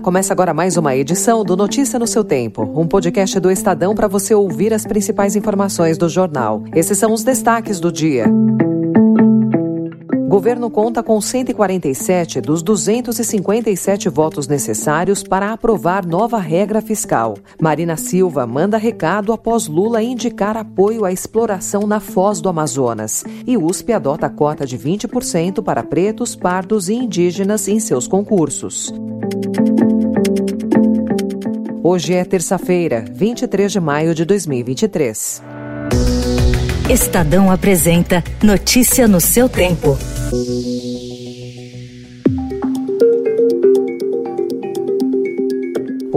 Começa agora mais uma edição do Notícia no seu Tempo, um podcast do Estadão para você ouvir as principais informações do jornal. Esses são os destaques do dia. O governo conta com 147 dos 257 votos necessários para aprovar nova regra fiscal. Marina Silva manda recado após Lula indicar apoio à exploração na foz do Amazonas. E USP adota cota de 20% para pretos, pardos e indígenas em seus concursos. Hoje é terça-feira, 23 de maio de 2023. Estadão apresenta Notícia no seu tempo.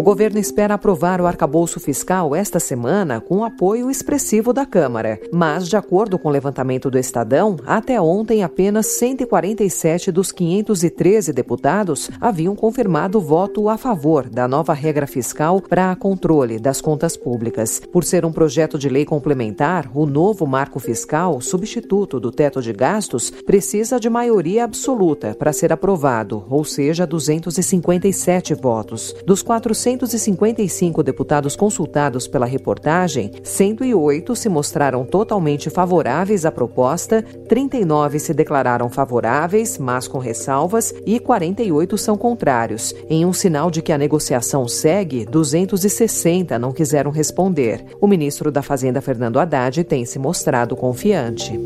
Governo espera aprovar o arcabouço fiscal esta semana com apoio expressivo da Câmara. Mas, de acordo com o levantamento do Estadão, até ontem apenas 147 dos 513 deputados haviam confirmado voto a favor da nova regra fiscal para controle das contas públicas. Por ser um projeto de lei complementar, o novo marco fiscal, substituto do teto de gastos, precisa de maioria absoluta para ser aprovado, ou seja, 257 votos. Dos 400 455 deputados consultados pela reportagem, 108 se mostraram totalmente favoráveis à proposta, 39 se declararam favoráveis, mas com ressalvas, e 48 são contrários. Em um sinal de que a negociação segue, 260 não quiseram responder. O ministro da Fazenda, Fernando Haddad, tem se mostrado confiante.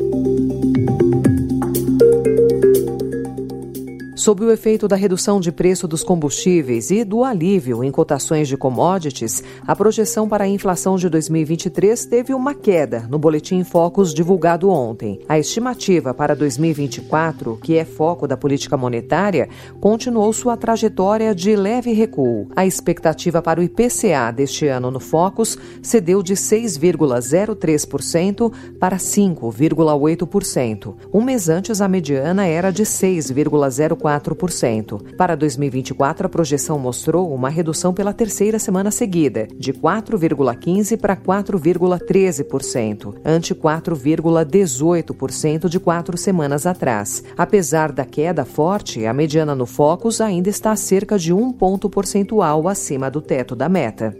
Sob o efeito da redução de preço dos combustíveis e do alívio em cotações de commodities, a projeção para a inflação de 2023 teve uma queda no boletim Focus divulgado ontem. A estimativa para 2024, que é foco da política monetária, continuou sua trajetória de leve recuo. A expectativa para o IPCA deste ano no Focus cedeu de 6,03% para 5,8%. Um mês antes, a mediana era de 6,04%. 4%. Para 2024, a projeção mostrou uma redução pela terceira semana seguida, de 4,15% para 4,13%, ante 4,18% de quatro semanas atrás. Apesar da queda forte, a mediana no Focus ainda está cerca de um ponto percentual acima do teto da meta.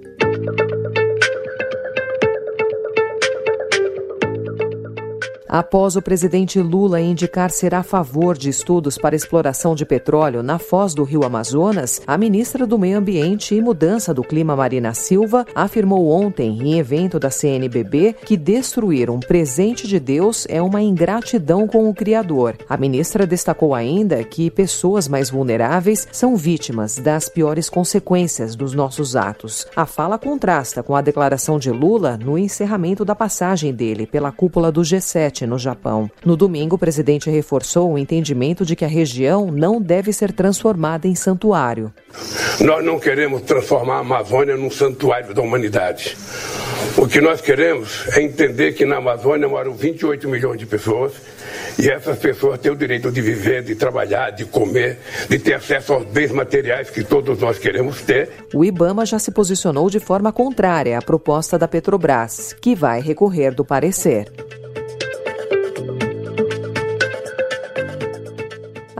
Após o presidente Lula indicar ser a favor de estudos para exploração de petróleo na foz do rio Amazonas, a ministra do Meio Ambiente e Mudança do Clima, Marina Silva, afirmou ontem, em evento da CNBB, que destruir um presente de Deus é uma ingratidão com o Criador. A ministra destacou ainda que pessoas mais vulneráveis são vítimas das piores consequências dos nossos atos. A fala contrasta com a declaração de Lula no encerramento da passagem dele pela cúpula do G7 no Japão. No domingo, o presidente reforçou o entendimento de que a região não deve ser transformada em santuário. Nós não queremos transformar a Amazônia num santuário da humanidade. O que nós queremos é entender que na Amazônia moram 28 milhões de pessoas e essas pessoas têm o direito de viver, de trabalhar, de comer, de ter acesso aos bens materiais que todos nós queremos ter. O Ibama já se posicionou de forma contrária à proposta da Petrobras, que vai recorrer do parecer.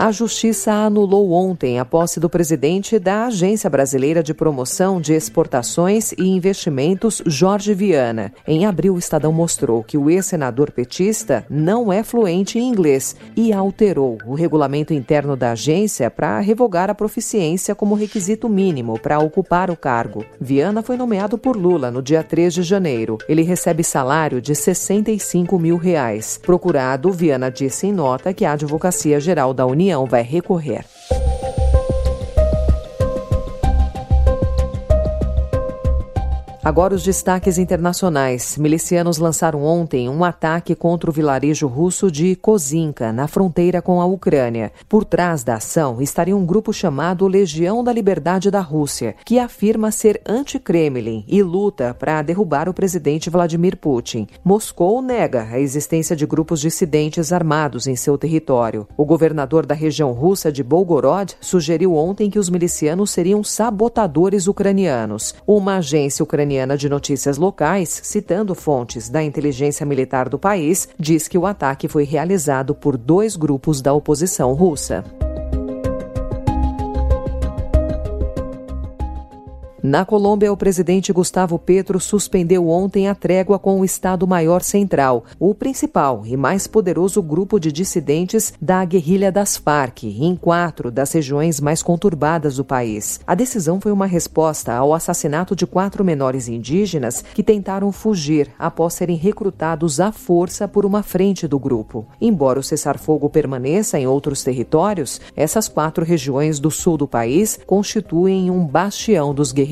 A Justiça anulou ontem a posse do presidente da Agência Brasileira de Promoção de Exportações e Investimentos, Jorge Viana. Em abril, o Estadão mostrou que o ex-senador petista não é fluente em inglês e alterou o regulamento interno da agência para revogar a proficiência como requisito mínimo para ocupar o cargo. Viana foi nomeado por Lula no dia 3 de janeiro. Ele recebe salário de 65 mil reais. Procurado, Viana disse em nota que a Advocacia Geral da União União vai recorrer. Agora os destaques internacionais. Milicianos lançaram ontem um ataque contra o vilarejo russo de Kozinka, na fronteira com a Ucrânia. Por trás da ação estaria um grupo chamado Legião da Liberdade da Rússia, que afirma ser anti-Kremlin e luta para derrubar o presidente Vladimir Putin. Moscou nega a existência de grupos dissidentes armados em seu território. O governador da região russa de Belgorod sugeriu ontem que os milicianos seriam sabotadores ucranianos. Uma agência ucraniana ucraniana de notícias locais, citando fontes da inteligência militar do país, diz que o ataque foi realizado por dois grupos da oposição russa. Na Colômbia, o presidente Gustavo Petro suspendeu ontem a trégua com o Estado-Maior Central, o principal e mais poderoso grupo de dissidentes da guerrilha das Farc, em quatro das regiões mais conturbadas do país. A decisão foi uma resposta ao assassinato de quatro menores indígenas que tentaram fugir após serem recrutados à força por uma frente do grupo. Embora o cessar-fogo permaneça em outros territórios, essas quatro regiões do sul do país constituem um bastião dos guerrilheiros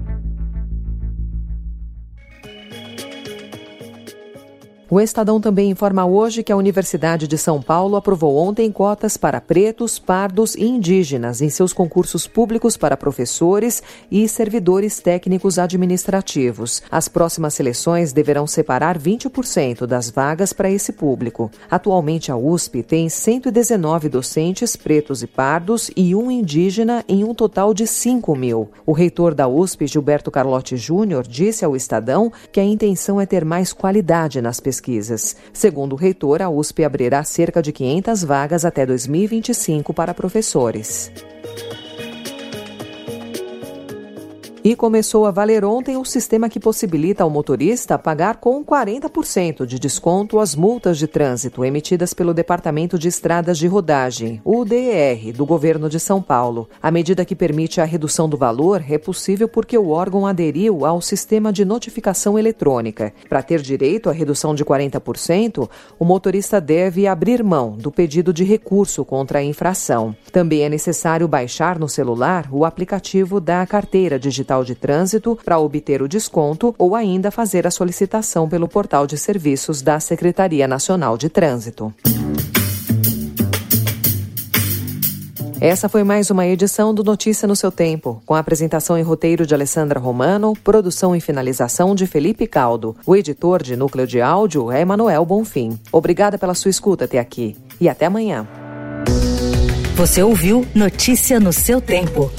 O Estadão também informa hoje que a Universidade de São Paulo aprovou ontem cotas para pretos, pardos e indígenas em seus concursos públicos para professores e servidores técnicos administrativos. As próximas seleções deverão separar 20% das vagas para esse público. Atualmente, a USP tem 119 docentes pretos e pardos e um indígena em um total de 5 mil. O reitor da USP, Gilberto Carlotti Júnior, disse ao Estadão que a intenção é ter mais qualidade nas pesquisas pesquisas. Segundo o reitor, a USP abrirá cerca de 500 vagas até 2025 para professores. E começou a valer ontem o sistema que possibilita ao motorista pagar com 40% de desconto as multas de trânsito emitidas pelo Departamento de Estradas de Rodagem, o DER, do governo de São Paulo. A medida que permite a redução do valor é possível porque o órgão aderiu ao sistema de notificação eletrônica. Para ter direito à redução de 40%, o motorista deve abrir mão do pedido de recurso contra a infração. Também é necessário baixar no celular o aplicativo da carteira digital Digital de Trânsito para obter o desconto ou ainda fazer a solicitação pelo portal de serviços da Secretaria Nacional de Trânsito. Essa foi mais uma edição do Notícia no seu tempo, com a apresentação e roteiro de Alessandra Romano, produção e finalização de Felipe Caldo. O editor de núcleo de áudio é Emanuel Bonfim. Obrigada pela sua escuta até aqui e até amanhã. Você ouviu Notícia no seu tempo.